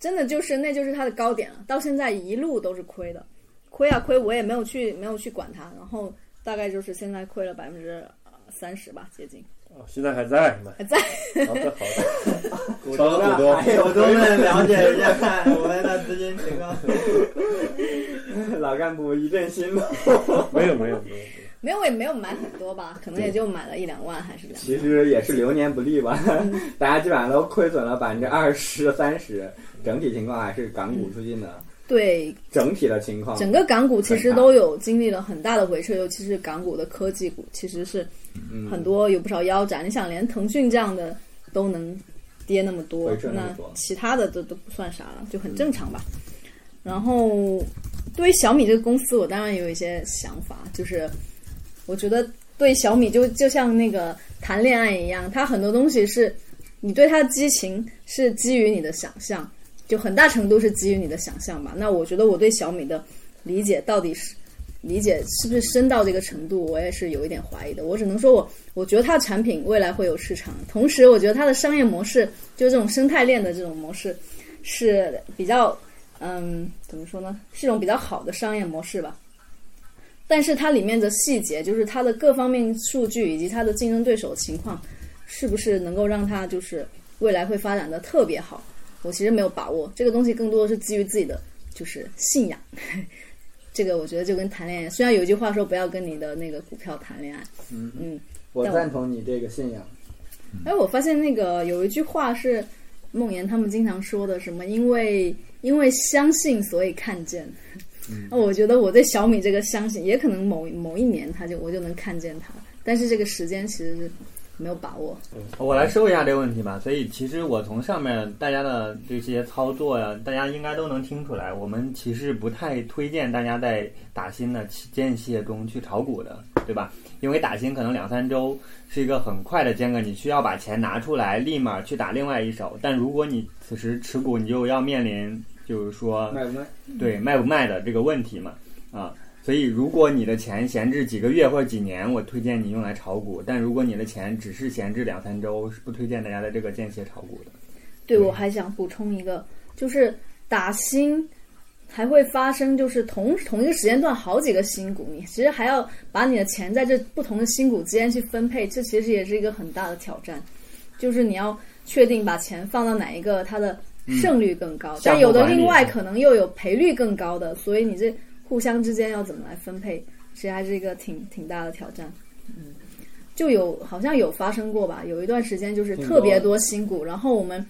真的就是那就是它的高点了。到现在一路都是亏的，亏啊亏，我也没有去没有去管它。然后大概就是现在亏了百分之三十吧，接近。哦现在还在吗？还在。好的好的，(laughs) 股东股东们了解一下看我们的资金情况。(laughs) 老干部一阵心动。没有没有没有没有。我也没有买很多吧，可能也就买了一两万还是两万。其实也是流年不利吧，大家基本上都亏损了百分之二十、三十，整体情况还是港股最近的对，整体的情况。整个港股其实都有经历了很大的回撤，尤其是港股的科技股，其实是嗯很多有不少腰斩。你想，连腾讯这样的都能跌那么多那其他的都都不算啥了，就很正常吧。然后，对于小米这个公司，我当然也有一些想法，就是我觉得对小米就就像那个谈恋爱一样，它很多东西是你对它的激情是基于你的想象，就很大程度是基于你的想象吧。那我觉得我对小米的理解到底是理解是不是深到这个程度，我也是有一点怀疑的。我只能说我我觉得它的产品未来会有市场，同时我觉得它的商业模式，就这种生态链的这种模式是比较嗯怎么说呢，是一种比较好的商业模式吧。但是它里面的细节，就是它的各方面数据以及它的竞争对手情况，是不是能够让它就是未来会发展的特别好？我其实没有把握，这个东西更多的是基于自己的就是信仰。(laughs) 这个我觉得就跟谈恋爱，虽然有一句话说不要跟你的那个股票谈恋爱，嗯嗯，我赞同你这个信仰。哎，我发现那个有一句话是梦妍他们经常说的，什么因为因为相信所以看见。那、我觉得我对小米这个相信，也可能某某一年他就我就能看见他，但是这个时间其实是没有把握。我来说一下这个问题吧。所以其实我从上面大家的这些操作呀，大家应该都能听出来，我们其实不太推荐大家在打新的间歇中去炒股的，对吧？因为打新可能两三周是一个很快的间隔，你需要把钱拿出来，立马去打另外一手。但如果你此时持股，你就要面临就是说卖不卖？对卖不卖的这个问题嘛，啊，所以如果你的钱闲置几个月或者几年，我推荐你用来炒股；但如果你的钱只是闲置两三周，是不推荐大家在这个间歇炒股的。对，我还想补充一个，就是打新还会发生，就是同同一个时间段好几个新股，你其实还要把你的钱在这不同的新股之间去分配，这其实也是一个很大的挑战。就是你要确定把钱放到哪一个，它的胜率更高，但有的另外可能又有赔率更高的，所以你这互相之间要怎么来分配，其实还是一个挺挺大的挑战。嗯，就有好像有发生过吧，有一段时间就是特别多新股，然后我们。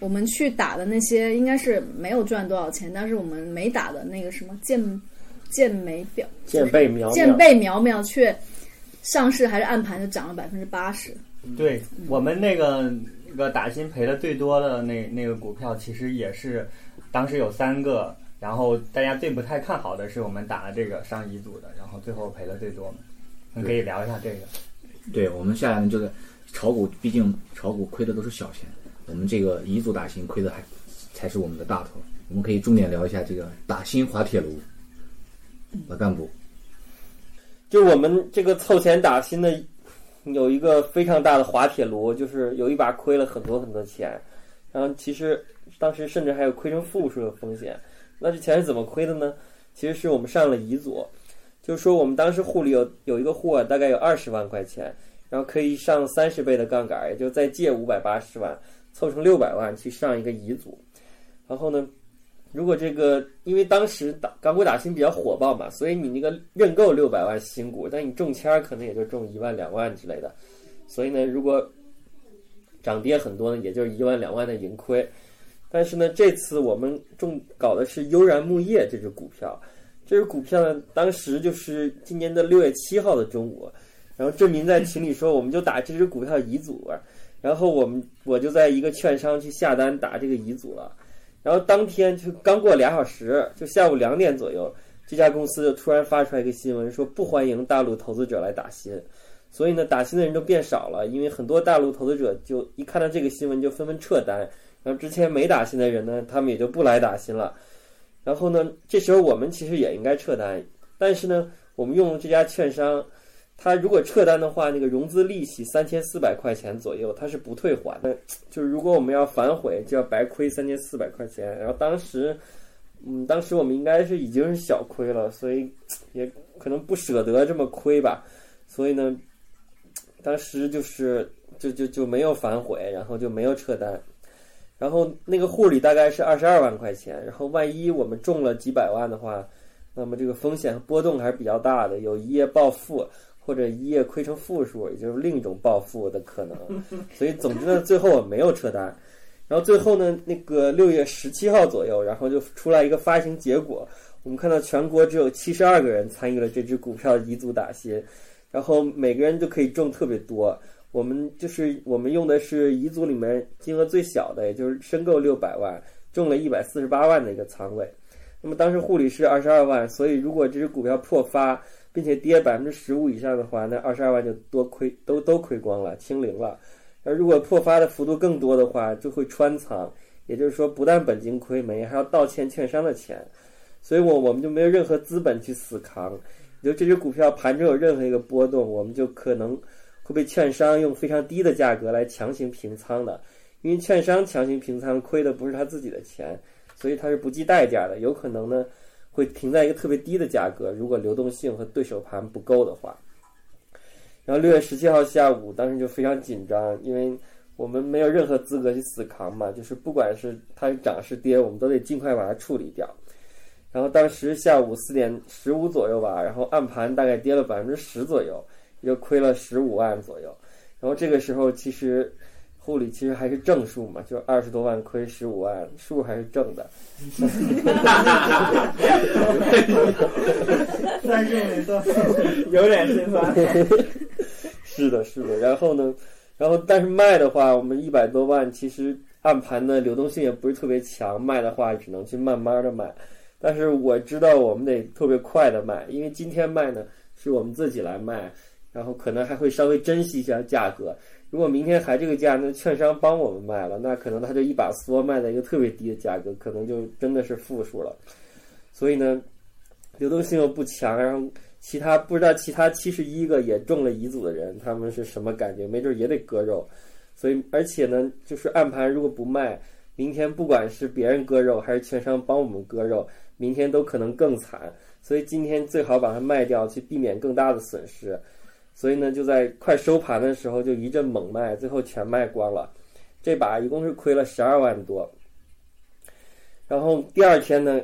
我们去打的那些应该是没有赚多少钱，但是我们没打的那个什么健健美表健贝苗苗健贝苗苗却上市还是按盘就涨了百分之八十。对我们那个那个打新赔的最多的那那个股票，其实也是当时有三个，然后大家最不太看好的是我们打了这个上乙组的，然后最后赔的最多嘛。你可以聊一下这个。对我们下来就是炒股，毕竟炒股亏的都是小钱，我们这个乙组打新亏的还才是我们的大头。我们可以重点聊一下这个打新滑铁卢。老干部，就我们这个凑钱打新的有一个非常大的滑铁卢，就是有一把亏了很多很多钱，然后其实当时甚至还有亏成负数的风险。那这钱是怎么亏的呢？其实是我们上了乙组，就是说我们当时户里有有一个户啊，大概有二十万块钱，然后可以上三十倍的杠杆，也就再借五百八十万，凑成六百万去上一个乙组。然后呢，如果这个因为当时打港股打新比较火爆嘛，所以你那个认购六百万新股，但你中签可能也就中一万两万之类的，所以呢，如果涨跌很多呢，也就是一万两万的盈亏。但是呢，这次我们中搞的是悠然木业这只股票，这只股票呢，当时就是今年的六月七号的中午，然后郑明在群里说，我们就打这只股票乙组，然后我们我就在一个券商去下单打这个乙组了。然后当天就刚过俩小时，就下午两点左右，这家公司就突然发出来一个新闻，说不欢迎大陆投资者来打新，所以呢，打新的人都变少了，因为很多大陆投资者就一看到这个新闻就纷纷撤单，然后之前没打新的人呢，他们也就不来打新了。然后呢，这时候我们其实也应该撤单，但是呢，我们用这家券商。他如果撤单的话，那个融资利息三千四百块钱左右，他是不退还的。就是如果我们要反悔，就要白亏三千四百块钱。然后当时，嗯，当时我们应该是已经是小亏了，所以也可能不舍得这么亏吧。所以呢，当时就是就就就没有反悔，然后就没有撤单。然后那个户里大概是二十二万块钱，然后万一我们中了几百万的话，那么这个风险和波动还是比较大的，有一夜暴富或者一夜亏成负数，也就是另一种暴富的可能。(laughs) 所以总之呢，最后我没有撤单。然后最后呢，那个六月十七号左右，然后就出来一个发行结果，我们看到全国只有七十二个人参与了这只股票的乙组打新，然后每个人就可以中特别多。我们就是我们用的是乙组里面金额最小的，也就是申购六百万，中了一百四十八万的一个仓位。那么当时护理是二十二万，所以如果这只股票破发，并且跌百分之十五以上的话，那二十二万就多亏都都亏光了，清零了。而如果破发的幅度更多的话，就会穿仓，也就是说，不但本金亏没，还要倒欠券商的钱，所以我我们就没有任何资本去死扛。就这只股票盘中有任何一个波动，我们就可能会被券商用非常低的价格来强行平仓的，因为券商强行平仓亏的不是他自己的钱，所以他是不计代价的，有可能呢会停在一个特别低的价格，如果流动性和对手盘不够的话。然后六月十七号下午，当时就非常紧张，因为我们没有任何资格去死扛嘛，就是不管是它是涨是跌，我们都得尽快把它处理掉。然后当时下午四点十五左右吧，然后暗盘大概跌了百分之十左右，也就亏了十五万左右。然后这个时候其实护理其实还是正数嘛，就二十多万亏十五万，数还是正的。三数没错，有点心酸。(laughs) 是的，是的。然后呢，然后但是卖的话，我们一百多万，其实暗盘的流动性也不是特别强，卖的话只能去慢慢的卖。但是我知道我们得特别快的卖，因为今天卖呢是我们自己来卖，然后可能还会稍微珍惜一下价格。如果明天还这个价，那券商帮我们卖了，那可能他就一把梭卖在一个特别低的价格，可能就真的是负数了。所以呢，流动性又不强，然后。其他不知道其他七十一个也中了乙组的人，他们是什么感觉？没准也得割肉。所以，而且呢，就是暗盘如果不卖，明天不管是别人割肉还是券商帮我们割肉，明天都可能更惨。所以今天最好把它卖掉，去避免更大的损失。所以呢，就在快收盘的时候就一阵猛卖，最后全卖光了。这把一共是亏了十二万多。然后第二天呢，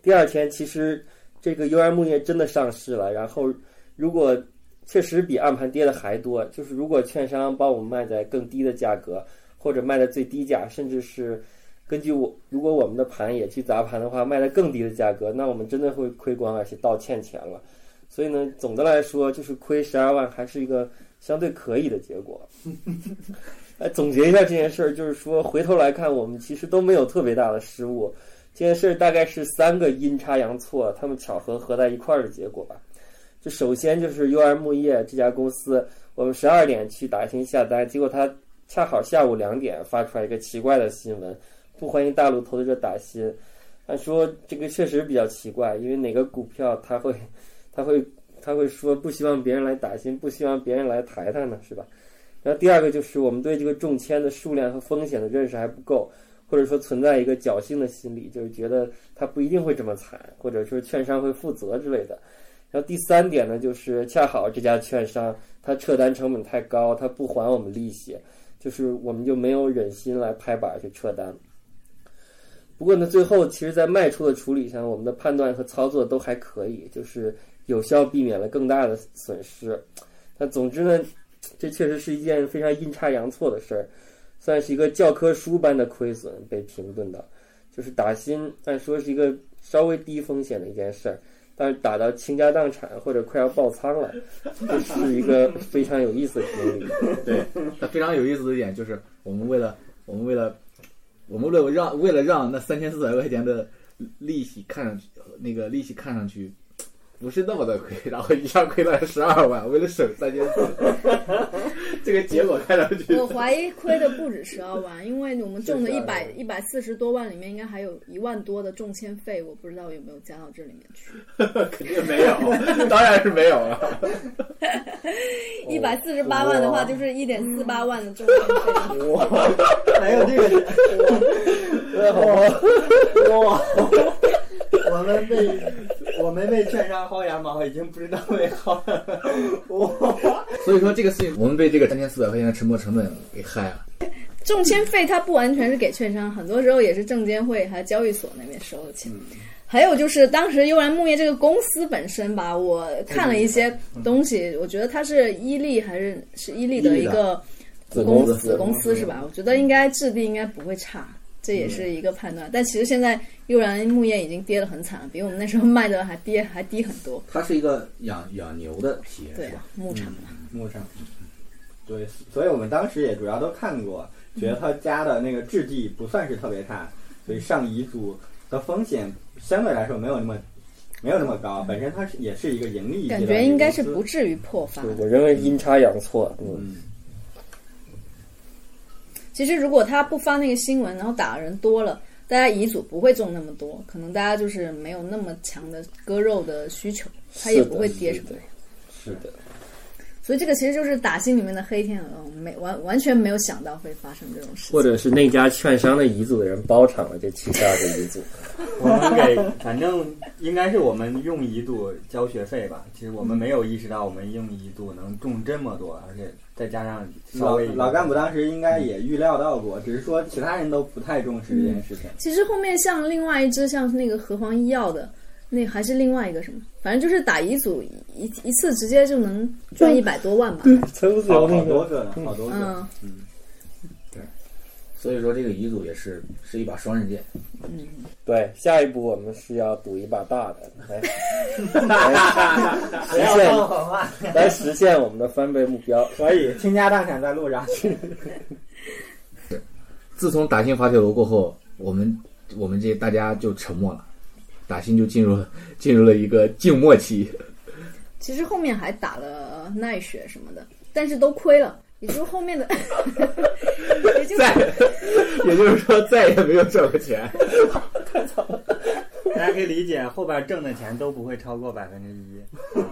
第二天其实。这个 U R 木业真的上市了，然后如果确实比暗盘跌的还多，就是如果券商帮我们卖在更低的价格，或者卖的最低价，甚至是根据我如果我们的盘也去砸盘的话，卖的更低的价格，那我们真的会亏光，而且倒欠钱了。所以呢，总的来说就是亏十二万，还是一个相对可以的结果。来 (laughs) 总结一下这件事儿，就是说回头来看，我们其实都没有特别大的失误。这件事儿大概是三个阴差阳错，他们巧合合在一块儿的结果吧。就首先就是 U R 木业这家公司，我们十二点去打新下单，结果他恰好下午两点发出来一个奇怪的新闻，不欢迎大陆投资者打新。他说这个确实比较奇怪，因为哪个股票他会他会他会说不希望别人来打新，不希望别人来抬他呢，是吧？然后第二个就是我们对这个中签的数量和风险的认识还不够。或者说存在一个侥幸的心理，就是觉得他不一定会这么惨，或者说券商会负责之类的。然后第三点呢，就是恰好这家券商他撤单成本太高，他不还我们利息，就是我们就没有忍心来拍板去撤单。不过呢，最后其实，在卖出的处理上，我们的判断和操作都还可以，就是有效避免了更大的损失。那总之呢，这确实是一件非常阴差阳错的事儿。算是一个教科书般的亏损被平顿的，就是打新，按说是一个稍微低风险的一件事儿，但是打到倾家荡产或者快要爆仓了，这是一个非常有意思的经历。(laughs) 对，它非常有意思的一点就是，我们为了我们为了我们为了让为了让那三千四百块钱的利息看上去，那个利息看上去。不是那么的亏，然后一下亏了十二万，为了省三千四，(laughs) 这个结果看上去，我怀疑亏的不止十二万，因为我们中的一百一百四十多万里面，应该还有一万多的中签费，我不知道有没有加到这里面去。(laughs) 肯定没有，当然是没有了。(laughs) 一百四十八万的话，就是一点四八万的中签费。哇，还有这个，哇哇，我们被。我们们被券商薅羊毛，已经不知道被薅了。(laughs) 所以说这个事情，我们被这个三千四百块钱的沉没成本给害了。中签费它不完全是给券商，很多时候也是证监会还有交易所那边收的钱。还有就是当时悠然木业这个公司本身吧，我看了一些东西，我觉得它是伊利还是是伊利的一个子公公司子公司是吧？我觉得应该质地应该不会差，这也是一个判断。但其实现在悠然木业已经跌得很惨了，比我们那时候卖的还跌还低很多。它是一个养养牛的企业，对吧？，牧场嘛。牧场，对，所以我们当时也主要都看过，觉得他家的那个质地不算是特别差，所以上遗嘱的风险相对来说没有那么没有那么高。本身它是也是一个盈利的感觉应该是不至于破发。我认为阴差阳错，嗯，嗯，其实如果他不发那个新闻，然后打的人多了，大家遗嘱不会中那么多，可能大家就是没有那么强的割肉的需求，它也不会跌什么。是的，所以这个其实就是打心里面的黑天鹅，没完完全没有想到会发生这种事情。或者是那家券商的遗嘱的人包场了这七十二个遗嘱，(laughs) 我们给，反正应该是我们用遗嘱交学费吧。其实我们没有意识到我们用遗嘱能中这么多，而且再加上稍老微老干部当时应该也预料到过，只是说其他人都不太重视这件事情。其实后面像另外一只像是那个和黄医药的，那还是另外一个什么，反正就是打遗嘱一一次直接就能赚一百多万吧。好多个呢，好多个。嗯，对所以说这个遗嘱也是是一把双刃剑。对，下一步我们是要赌一把大的，来 (laughs) 不要说谎话，来实现我们的翻倍目标。可以倾家荡产在路上。(laughs) 自从打新滑铁卢过后，我们我们这大家就沉默了，打新就进入了进入了一个静默期。其实后面还打了奈雪什么的，但是都亏了，也就是后面的，(laughs) 也就是，也就是说再也没有挣过钱。大家可以理解，后边挣的钱都不会超过百分之一，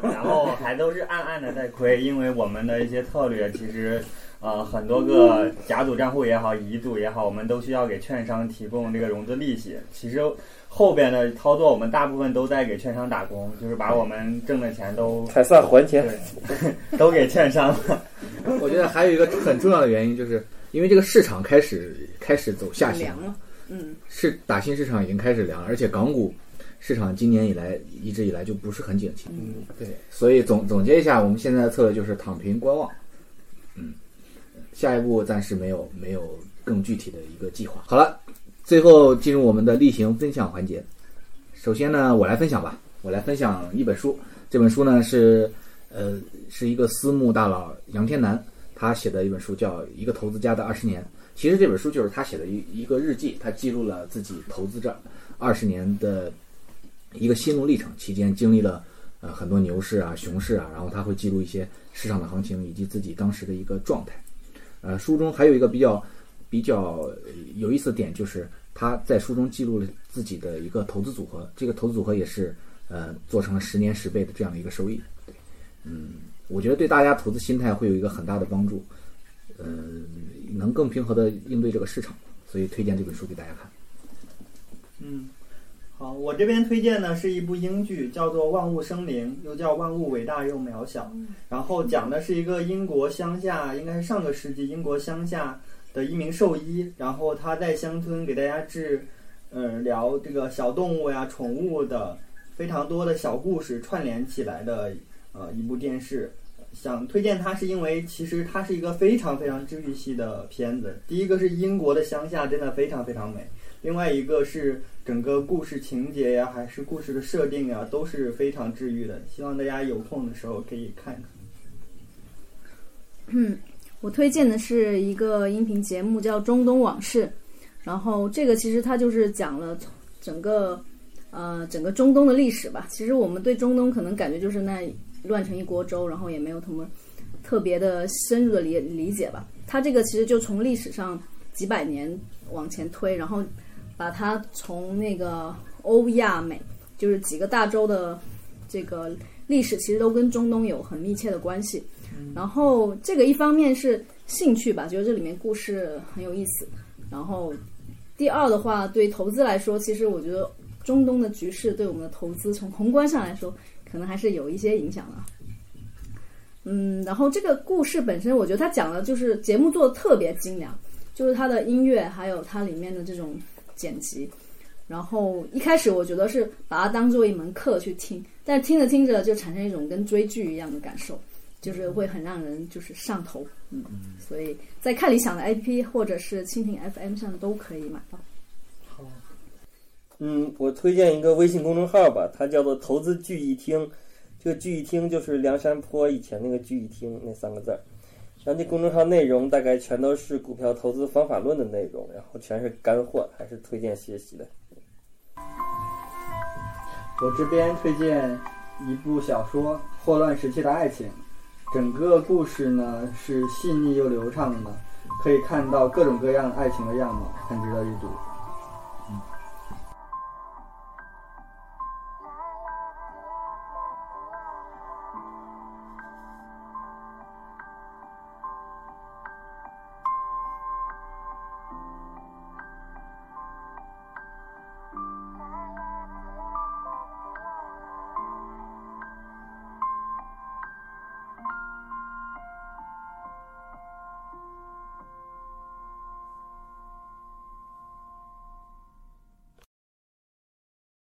然后还都是暗暗的在亏，因为我们的一些策略其实。呃，很多个甲组账户也好，乙组也好，我们都需要给券商提供这个融资利息。其实后边的操作，我们大部分都在给券商打工，就是把我们挣的钱都才算还钱，(laughs) 都给券商了。我觉得还有一个很重要的原因，就是因为这个市场开始开始走下行凉了。嗯，是打新市场已经开始凉，而且港股市场今年以来一直以来就不是很景气。嗯，对，所以总总结一下，我们现在的策略就是躺平观望。嗯，下一步暂时没有没有更具体的一个计划。好了，最后进入我们的例行分享环节。首先呢，我来分享吧，我来分享一本书。这本书呢是呃是一个私募大佬杨天南他写的一本书，叫《一个投资家的二十年》。其实这本书就是他写的一一个日记，他记录了自己投资这二十年的一个心路历程，期间经历了呃很多牛市啊、熊市啊，然后他会记录一些市场的行情以及自己当时的一个状态。呃，书中还有一个比较比较有意思的点，就是他在书中记录了自己的一个投资组合，这个投资组合也是呃做成了十年十倍的这样的一个收益。嗯，我觉得对大家投资心态会有一个很大的帮助，嗯、能更平和的应对这个市场，所以推荐这本书给大家看。嗯，好，我这边推荐呢是一部英剧，叫做《万物生灵》，又叫《万物伟大又渺小》。然后讲的是一个英国乡下，应该是上个世纪英国乡下的一名兽医，然后他在乡村给大家治，呃，聊这个小动物呀、宠物的非常多的小故事串联起来的呃一部电视。想推荐它是因为其实它是一个非常非常治愈系的片子。第一个是英国的乡下真的非常非常美，另外一个是整个故事情节呀，还是故事的设定呀，都是非常治愈的。希望大家有空的时候可以看看。嗯，我推荐的是一个音频节目，叫《中东往事》。然后这个其实它就是讲了从整个呃整个中东的历史吧。其实我们对中东可能感觉就是那乱成一锅粥，然后也没有什么特别的深入的理理解吧。它这个其实就从历史上几百年往前推，然后把它从那个欧亚美，就是几个大洲的这个历史，其实都跟中东有很密切的关系。然后这个一方面是兴趣吧，觉得这里面故事很有意思。然后第二的话，对投资来说，其实我觉得中东的局势对我们的投资，从宏观上来说，可能还是有一些影响的。嗯，然后这个故事本身，我觉得他讲的就是节目做的特别精良，就是它的音乐还有它里面的这种剪辑。然后一开始我觉得是把它当做一门课去听，但听着听着就产生一种跟追剧一样的感受，就是会很让人就是上头。嗯，所以在看理想的 APP 或者是蜻蜓 FM 上都可以买到。好嗯，我推荐一个微信公众号吧，它叫做“投资聚义厅”。这个聚义厅就是梁山坡以前那个聚义厅那三个字儿。然后这公众号内容大概全都是股票投资方法论的内容，然后全是干货，还是推荐学习的。我这边推荐一部小说《霍乱时期的爱情》，整个故事呢是细腻又流畅的，可以看到各种各样爱情的样貌，很值得一读。